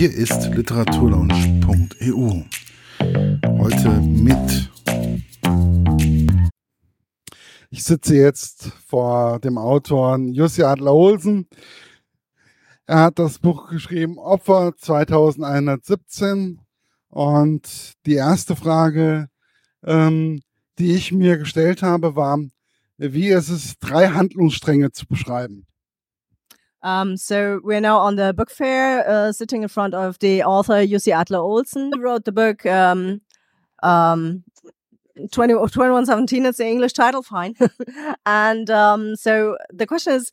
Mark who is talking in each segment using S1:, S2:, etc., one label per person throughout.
S1: Hier ist literaturlaunch.eu. Heute mit. Ich sitze jetzt vor dem Autor Jussi Adler-Olsen. Er hat das Buch geschrieben Opfer 2117. Und die erste Frage, ähm, die ich mir gestellt habe, war, wie ist es, drei Handlungsstränge zu beschreiben?
S2: Um, so we're now on the book fair, uh, sitting in front of the author Jussi Adler Olsen, who wrote the book um, um, 20, 2117. It's the English title, fine. and um, so the question is,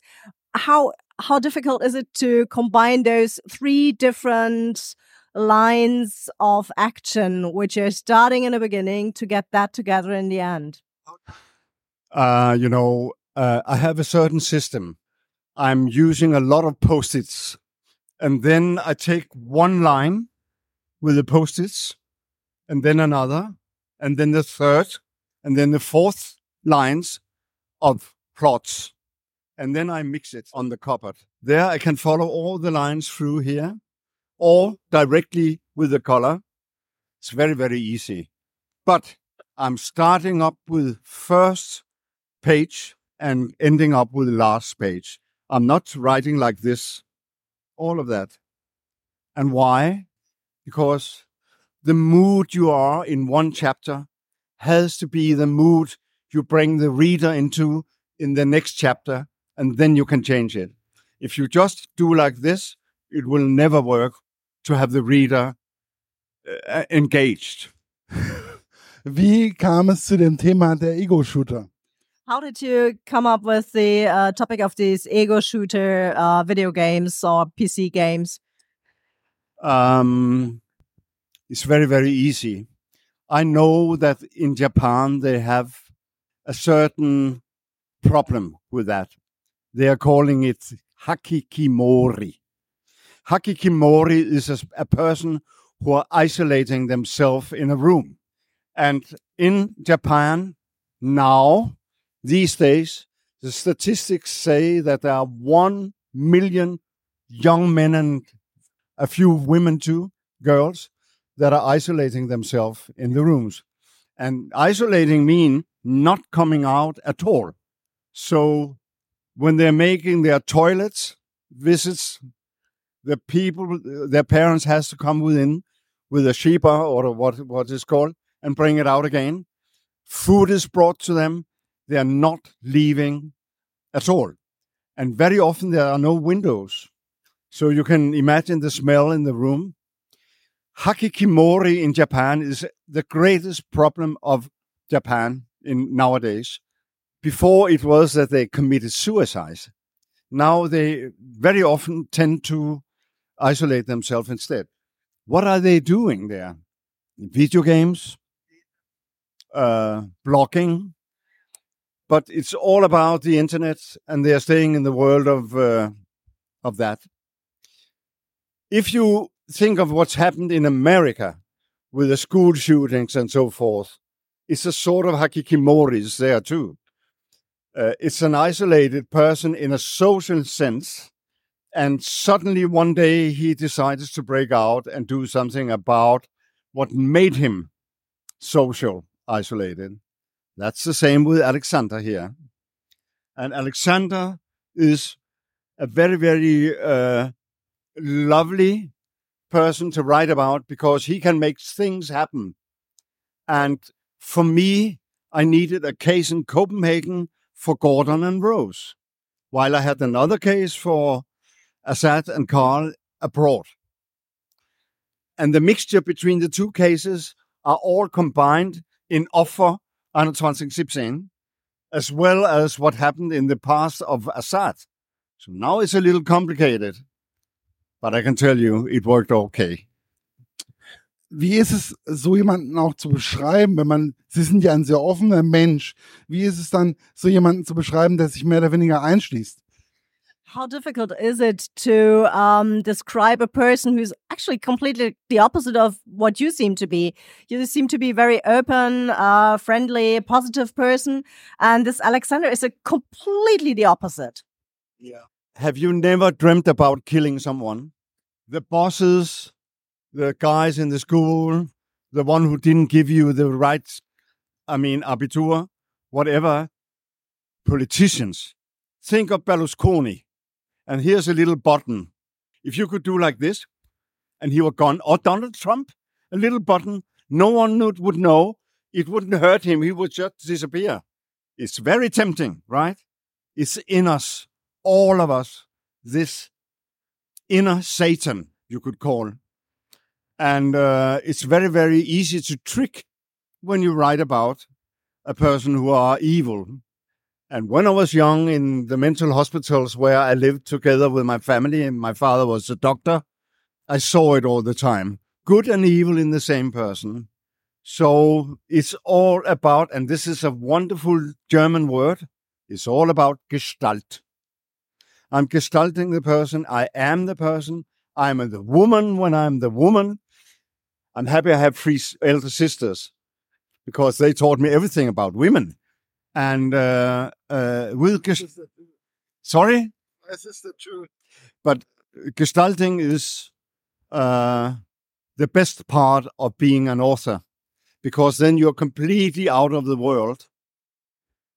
S2: how how difficult is it to combine those three different lines of action, which are starting in the beginning, to get that together in the end?
S3: Uh, you know, uh, I have a certain system I'm using a lot of post-its. And then I take one line with the post-its and then another and then the third and then the fourth lines of plots. And then I mix it on the cupboard. There I can follow all the lines through here or directly with the color. It's very, very easy. But I'm starting up with first page and ending up with the last page. I'm not writing like this, all of that. And why? Because the mood you are in one chapter has to be the mood you bring the reader into in the next chapter, and then you can change it. If you just do like this, it will never work to have the reader uh, engaged.
S1: Wie kam es zu dem Thema der Ego-Shooter?
S2: How did you come up with the uh, topic of these ego shooter uh, video games or PC games?
S3: Um, it's very, very easy. I know that in Japan they have a certain problem with that. They are calling it hikikomori. Hikikomori is a, a person who are isolating themselves in a room. And in Japan now, these days, the statistics say that there are 1 million young men and a few women too, girls, that are isolating themselves in the rooms. And isolating mean not coming out at all. So when they're making their toilets visits, the people, their parents has to come within with a sheba or what what is called and bring it out again. Food is brought to them they are not leaving at all. And very often there are no windows. So you can imagine the smell in the room. Hikikomori in Japan is the greatest problem of Japan in nowadays. Before it was that they committed suicide. Now they very often tend to isolate themselves instead. What are they doing there? Video games, uh, blocking, but it's all about the internet, and they are staying in the world of uh, of that. If you think of what's happened in America with the school shootings and so forth, it's a sort of hikikomoris there too. Uh, it's an isolated person in a social sense, and suddenly one day he decides to break out and do something about what made him social isolated. That's the same with Alexander here. And Alexander is a very, very uh, lovely person to write about because he can make things happen. And for me, I needed a case in Copenhagen for Gordon and Rose, while I had another case for Assad and Carl abroad. And the mixture between the two cases are all combined in offer 2117, as well as what happened in the past of Assad. So now it's a little complicated, but I can tell you it worked okay.
S1: Wie ist es, so jemanden auch zu beschreiben, wenn man, Sie sind ja ein sehr offener Mensch, wie ist es dann, so jemanden zu beschreiben, der sich mehr oder weniger einschließt?
S2: How difficult is it to um, describe a person who's actually completely the opposite of what you seem to be? You seem to be very open, uh, friendly, positive person, and this Alexander is a completely the opposite.
S3: Yeah. Have you never dreamt about killing someone? The bosses the guys in the school, the one who didn't give you the right, I mean, abitur, whatever, politicians. Think of Berlusconi. And here's a little button. If you could do like this, and he were gone, or Donald Trump, a little button, no one would, know. It wouldn't hurt him. He would just disappear. It's very tempting, right? It's in us, all of us, this inner Satan, you could call. And uh, it's very, very easy to trick when you write about a person who are evil. And when I was young in the mental hospitals where I lived together with my family, and my father was a doctor, I saw it all the time good and evil in the same person. So it's all about, and this is a wonderful German word, it's all about Gestalt. I'm gestalting the person. I am the person. I'm the woman when I'm the woman. I'm happy I have three elder sisters because they taught me everything about women. And uh, uh, with gest- sorry,
S1: My sister too.
S3: but gestalting is uh, the best part of being an author because then you're completely out of the world.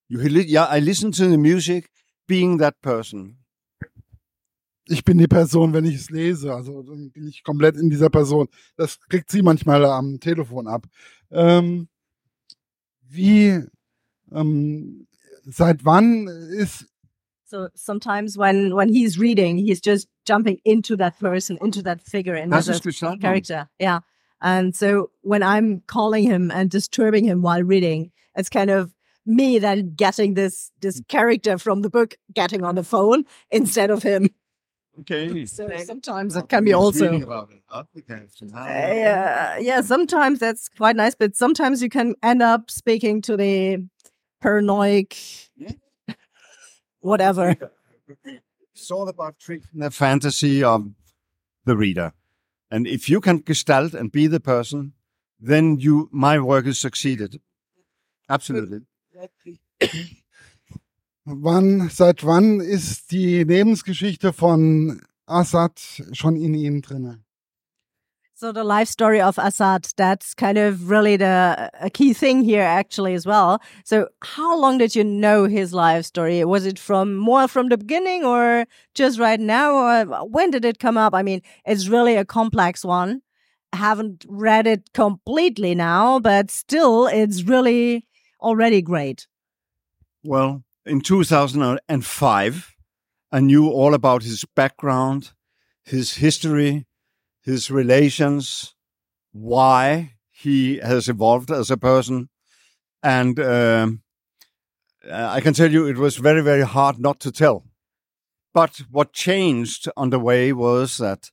S3: You, yeah, I listen to the music, being that person.
S1: Ich bin die Person, wenn ich es lese. Also bin ich komplett in dieser Person. Das kriegt sie manchmal am Telefon ab. Ähm, wie, ähm, seit wann ist,
S2: So sometimes when when he's reading, he's just jumping into that person, into that figure, into
S3: Das
S2: that character. Yeah. And so when I'm calling him and disturbing him while reading, it's kind of me then getting this this character from the book getting on the phone instead of him.
S3: Okay.
S2: So sometimes it can be also
S3: Ah.
S2: yeah, yeah, sometimes that's quite nice, but sometimes you can end up speaking to the paranoid whatever.
S3: It's all about tricking the fantasy of the reader. And if you can gestalt and be the person, then you my work is succeeded. Absolutely.
S1: wann, seit wann ist die Lebensgeschichte von Assad schon in Ihnen drinne?
S2: So the life story of Assad, that's kind of really the a key thing here actually as well. So how long did you know his life story? Was it from more from the beginning or just right now? Or when did it come up? I mean, it's really a complex one. I haven't read it completely now, but still it's really already great.
S3: Well, in 2005, I knew all about his background, his history, his relations, why he has evolved as a person. And um, I can tell you it was very, very hard not to tell. But what changed on the way was that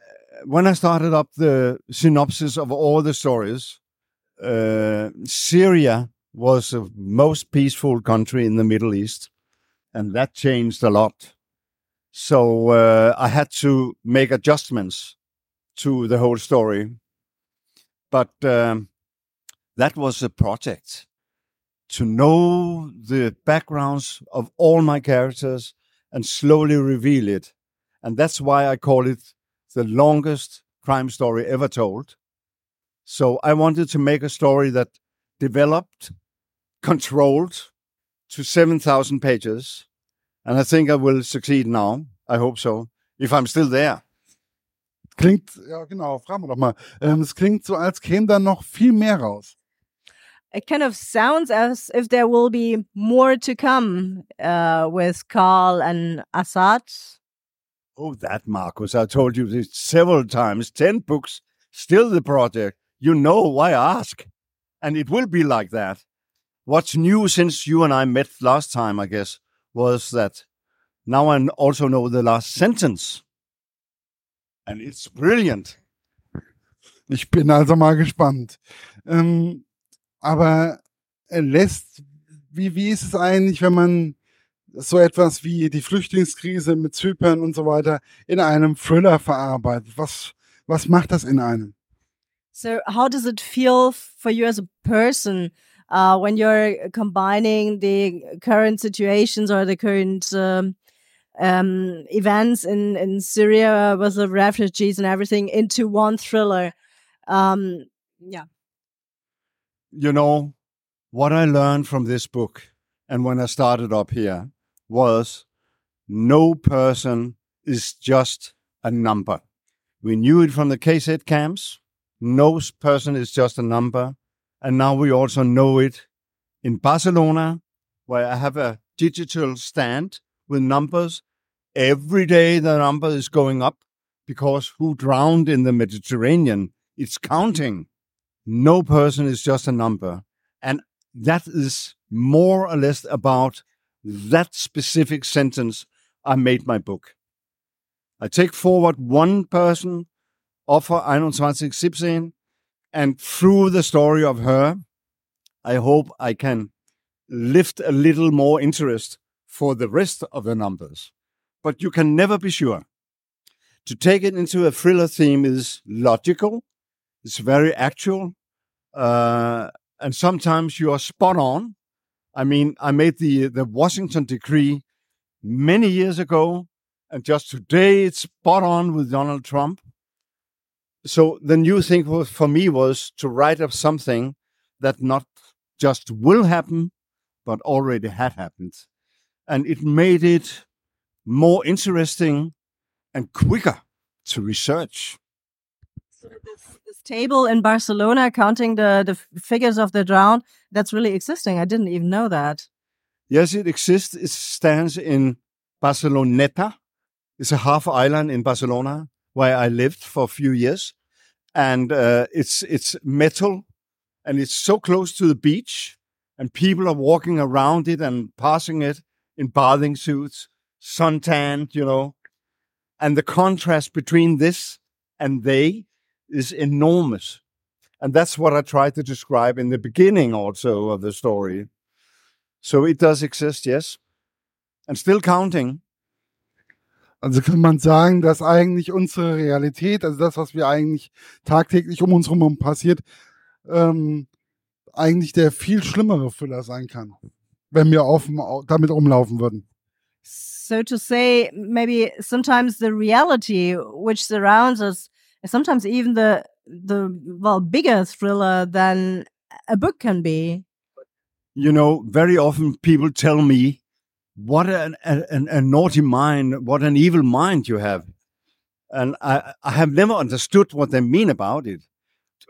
S3: uh, when I started up the synopsis of all the stories, uh, Syria was the most peaceful country in the Middle East, and that changed a lot. So uh, I had to make adjustments to the whole story. But um, that was a project to know the backgrounds of all my characters and slowly reveal it. And that's why I call it the longest crime story ever told. So I wanted to make a story that developed, controlled to 7,000 pages. And I think I will succeed now. I hope so. If I'm still there.
S1: Klingt, ja genau, fragen wir doch mal. Ähm, es klingt so, als käme da noch viel mehr raus.
S2: It kind of sounds as if there will be more to come uh, with Carl and Assad.
S3: Oh, that, Markus. I told you this several times. 10 books, still the project. You know why I ask. And it will be like that. What's new since you and I met last time, I guess, was that now I also know the last sentence. And it's brilliant.
S1: Ich bin also mal gespannt. Ähm, aber er lässt, wie, wie ist es eigentlich, wenn man so etwas wie die Flüchtlingskrise mit Zypern und so weiter in einem Thriller verarbeitet? Was, was macht das in einem?
S2: So, how does it feel for you as a person uh, when you're combining the current situations or the current um, um, events in, in Syria with the refugees and everything into one thriller. Um, yeah.
S3: You know, what I learned from this book and when I started up here was no person is just a number. We knew it from the KZ camps. No person is just a number. And now we also know it in Barcelona, where I have a digital stand with numbers. Every day the number is going up because who drowned in the Mediterranean? It's counting. No person is just a number. And that is more or less about that specific sentence I made my book. I take forward one person, Offer 2117, and through the story of her, I hope I can lift a little more interest for the rest of the numbers. But you can never be sure. To take it into a thriller theme is logical, it's very actual, uh, and sometimes you are spot on. I mean, I made the the Washington decree many years ago, and just today it's spot on with Donald Trump. So the new thing for me was to write up something that not just will happen, but already had happened. And it made it more interesting and quicker to research.
S2: So this, this, table in Barcelona counting the, the figures of the drowned, that's really existing. I didn't even know that.
S3: Yes, it exists. It stands in Barceloneta. It's a half island in Barcelona where I lived for a few years. And uh, it's, it's metal and it's so close to the beach and people are walking around it and passing it in bathing suits, suntanned, you know. And the contrast between this and they is enormous. And that's what I tried to describe in the beginning also of the story. So it does exist, yes. And still counting.
S1: Also kann man sagen, dass eigentlich unsere Realität, also das, was wir eigentlich tagtäglich um uns herum passiert, ähm, eigentlich der viel schlimmere Füller sein kann, wenn wir offen damit rumlaufen würden.
S2: So to say, maybe sometimes the reality which surrounds us is sometimes even the the well bigger thriller than a book can be.
S3: You know, very often people tell me, "What an, an, a naughty mind! What an evil mind you have!" And I, I have never understood what they mean about it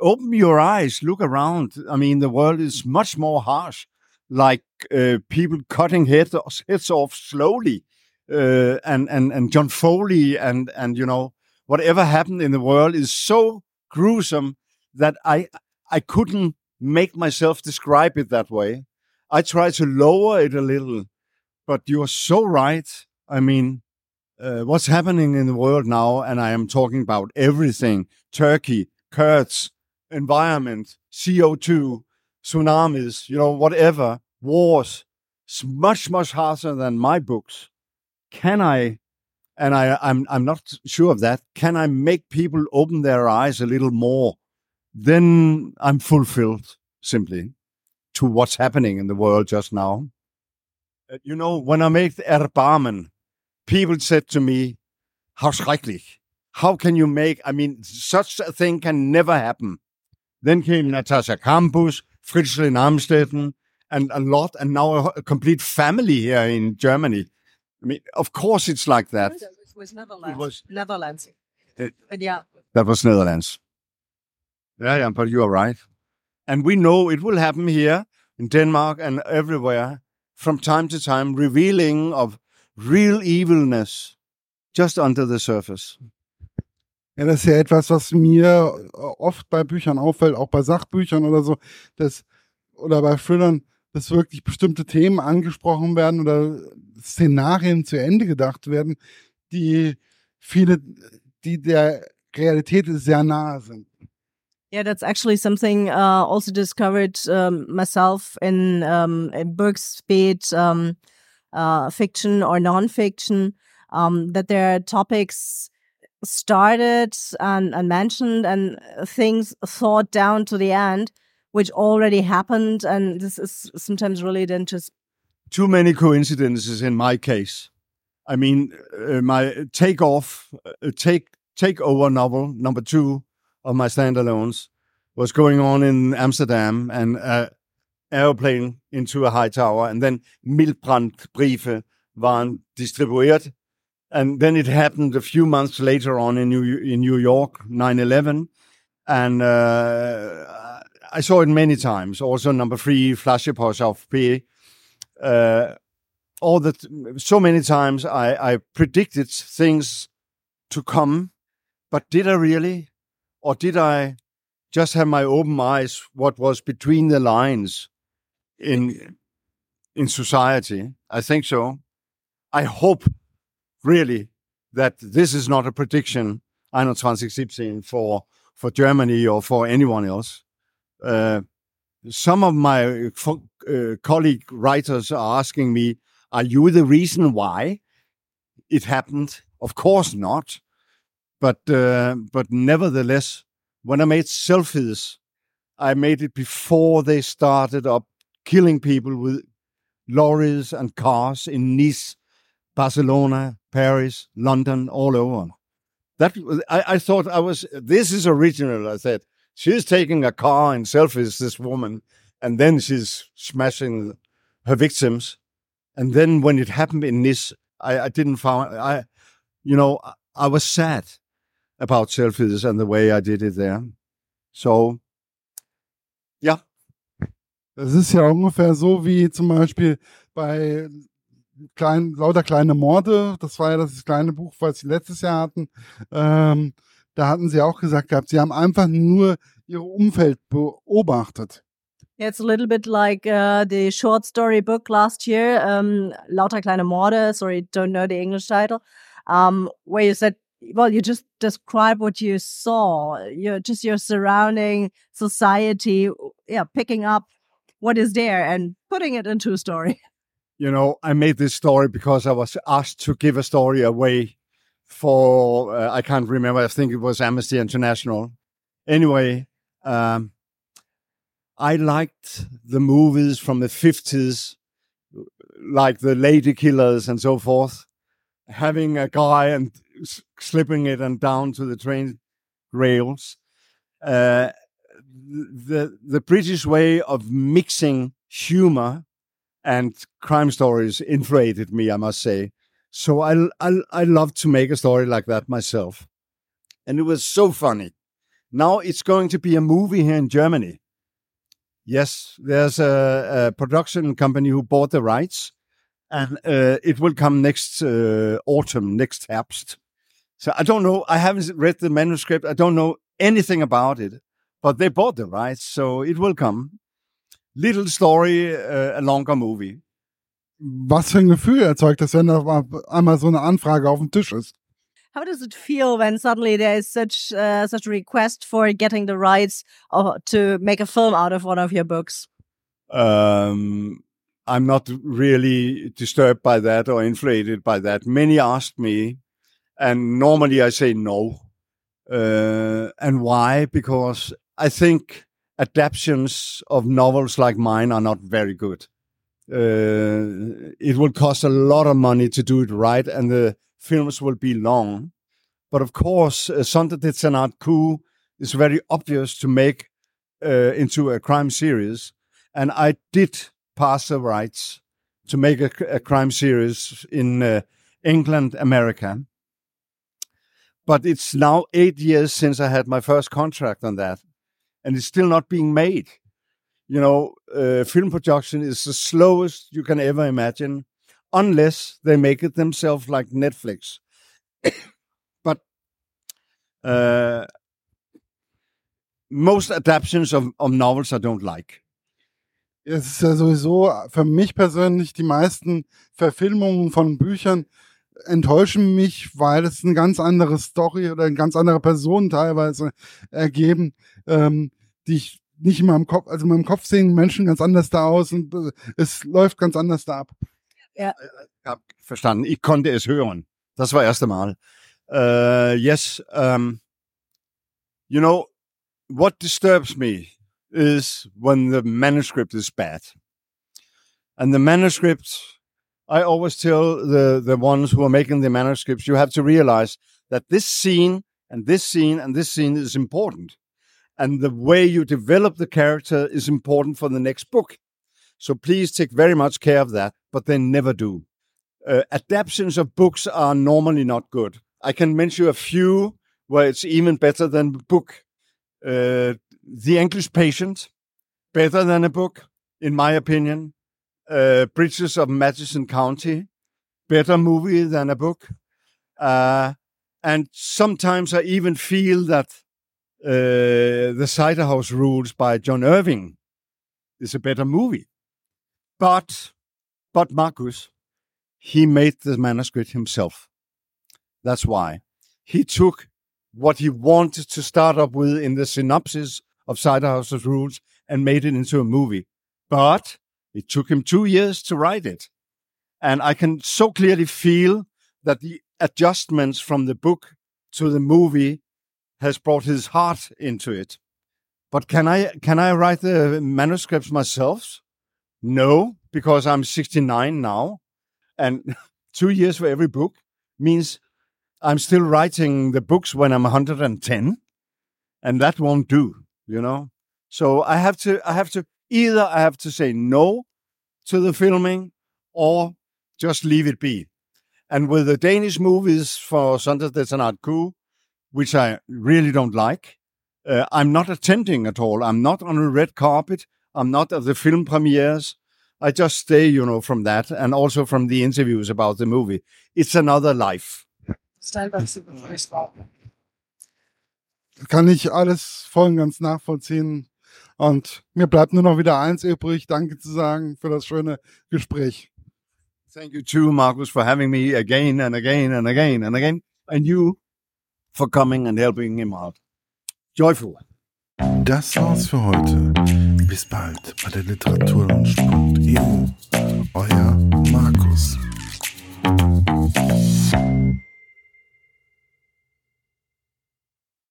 S3: open your eyes, look around. I mean, the world is much more harsh, like uh, people cutting heads, heads off slowly, uh, and and and John Foley, and and you know whatever happened in the world is so gruesome that I I couldn't make myself describe it that way. I try to lower it a little, but you are so right. I mean, uh, what's happening in the world now, and I am talking about everything: Turkey, Kurds, environment, CO2, tsunamis, you know, whatever, wars, it's much, much harsher than my books. Can I, and I, I'm, I'm not sure of that, can I make people open their eyes a little more? Then I'm fulfilled simply to what's happening in the world just now. Uh, you know, when I made Erbarmen, people said to me, How schrecklich. How can you make, I mean, such a thing can never happen. Then came Natascha Kampusch, Fritzl Amstetten, and a lot, and now a, a, complete family here in Germany. I mean, of course, it's like that. It
S2: was Netherlands. It was Netherlands. It, yeah.
S3: That was Netherlands. Yeah, yeah, but you are right. And we know it will happen here in Denmark and everywhere from time to time, revealing of real evilness just under the surface.
S1: Ja, das ist ja etwas, was mir oft bei Büchern auffällt, auch bei Sachbüchern oder so, dass, oder bei Thrillern, dass wirklich bestimmte Themen angesprochen werden oder Szenarien zu Ende gedacht werden, die viele, die der Realität sehr nahe sind.
S2: Yeah, that's actually something uh, also discovered um, myself in, um, in books, be it um, uh, fiction or non-fiction, um, that there are topics started and, and mentioned and things thought down to the end, which already happened. And this is sometimes really then just
S3: too many coincidences in my case. I mean, uh, my takeoff, uh, take take over novel number two of my standalones was going on in Amsterdam, and uh, airplane into a high tower, and then Milbrandbriefe waren distribueret. And then it happened a few months later on in New, in New York, 9-11. And uh, I saw it many times. Also number three, Flaschenpost auf P. Uh, all the so many times I, I predicted things to come, but did I really? Or did I just have my open eyes what was between the lines in in society. I think so. I hope really that this is not a prediction 2117 for for Germany or for anyone else. Uh, some of my uh, colleague writers are asking me, "Are you the reason why it happened?" Of course not, but uh, but nevertheless, when I made selfies, I made it before they started up killing people with lorries and cars in Nice, Barcelona, Paris, London, all over. That I, I thought I was. This is original. I said she's taking a car and selfies. This woman, and then she's smashing her victims. And then when it happened in Nice, I, I didn't find I, you know, I was sad about selfies and the way I did it there. So, yeah,
S1: Das ist ja ungefähr so wie zum Beispiel bei klein, lauter kleine Morde. Das war ja das kleine Buch, was sie letztes Jahr hatten. Ähm, da hatten sie auch gesagt gehabt, sie haben einfach nur ihr Umfeld beobachtet.
S2: Yeah, it's a little bit like uh, the short story book last year, um, Lauter kleine Morde. Sorry, don't know the English title. Um, where you said, well, you just describe what you saw. You're just your surrounding society. Yeah, picking up what is there and putting it into a story.
S3: You know, I made this story because I was asked to give a story away for, uh, I can't remember, I think it was Amnesty International. Anyway, um, I liked the movies from the 50s, like the Lady Killers and so forth. Having a guy and slipping it and down to the train rails. Uh, the the British way of mixing humor and crime stories inflated me, I must say. So I I I love to make a story like that myself, and it was so funny. Now it's going to be a movie here in Germany. Yes, there's a, a production company who bought the rights, and uh, it will come next uh, autumn, next Herbst. So I don't know. I haven't read the manuscript. I don't know anything about it but they bought the rights, so it will come. Little story, uh, a longer movie.
S1: Was für ein Gefühl erzeugt das, wenn da einmal so eine Anfrage auf dem Tisch ist?
S2: How does it feel when suddenly there is such uh, such a request for getting the rights of, to make a film out of one of your books?
S3: Um, I'm not really disturbed by that or inflated by that. Many asked me, and normally I say no. Uh, and why? Because I think adaptations of novels like mine are not very good. Uh, it will cost a lot of money to do it right, and the films will be long. But of course, uh, Sonderdezernat Q is very obvious to make uh, into a crime series, and I did pass the rights to make a, a crime series in uh, England, America. But it's now eight years since I had my first contract on that and it's still not being made. You know, uh, film production is the slowest you can ever imagine, unless they make it themselves like Netflix. but uh, most adaptations of, of novels I don't like.
S1: Es ist ja sowieso für mich persönlich die meisten Verfilmungen von Büchern enttäuschen mich, weil es eine ganz andere Story oder eine ganz andere Person teilweise ergeben, ähm, die ich nicht in meinem Kopf, also in meinem Kopf sehen Menschen ganz anders da aus und äh, es läuft ganz anders da ab.
S3: Ja. Ich hab verstanden. Ich konnte es hören. Das war das erste Mal. Uh, yes, um, you know, what disturbs me is when the manuscript is bad. And the manuscript I always tell the, the ones who are making the manuscripts, you have to realize that this scene and this scene and this scene is important. And the way you develop the character is important for the next book. So please take very much care of that, but they never do. Uh, adaptations of books are normally not good. I can mention a few where it's even better than a book. Uh, the English Patient, better than a book, in my opinion. Uh, Bridges of Madison County, better movie than a book. Uh, and sometimes I even feel that uh, The Cider House Rules by John Irving is a better movie. But, but Markus, he made the manuscript himself. That's why. He took what he wanted to start up with in the synopsis of Cider House's Rules and made it into a movie. But it took him two years to write it. And I can so clearly feel that the adjustments from the book to the movie has brought his heart into it. But can I can I write the manuscripts myself? No, because I'm 69 now, and two years for every book means I'm still writing the books when I'm 110, and that won't do, you know. So I have to I have to either I have to say no to the filming or just leave it be. And with the Danish movies for Sonderdezernat Q, which I really don't like, uh, I'm not attending at all. I'm not on a red carpet. I'm not at the film premieres. I just stay, you know, from that and also from the interviews about the movie. It's another life.
S1: Kann ich alles voll und ganz nachvollziehen. Und mir bleibt nur noch wieder eins übrig, danke zu sagen für das schöne Gespräch.
S3: Thank you too, Markus, for having me again and again and again and again. And you for coming and helping him out. Joyful.
S1: Das war's für heute. Bis bald bei der Literatur und literaturlaunch.eu. Euer Markus.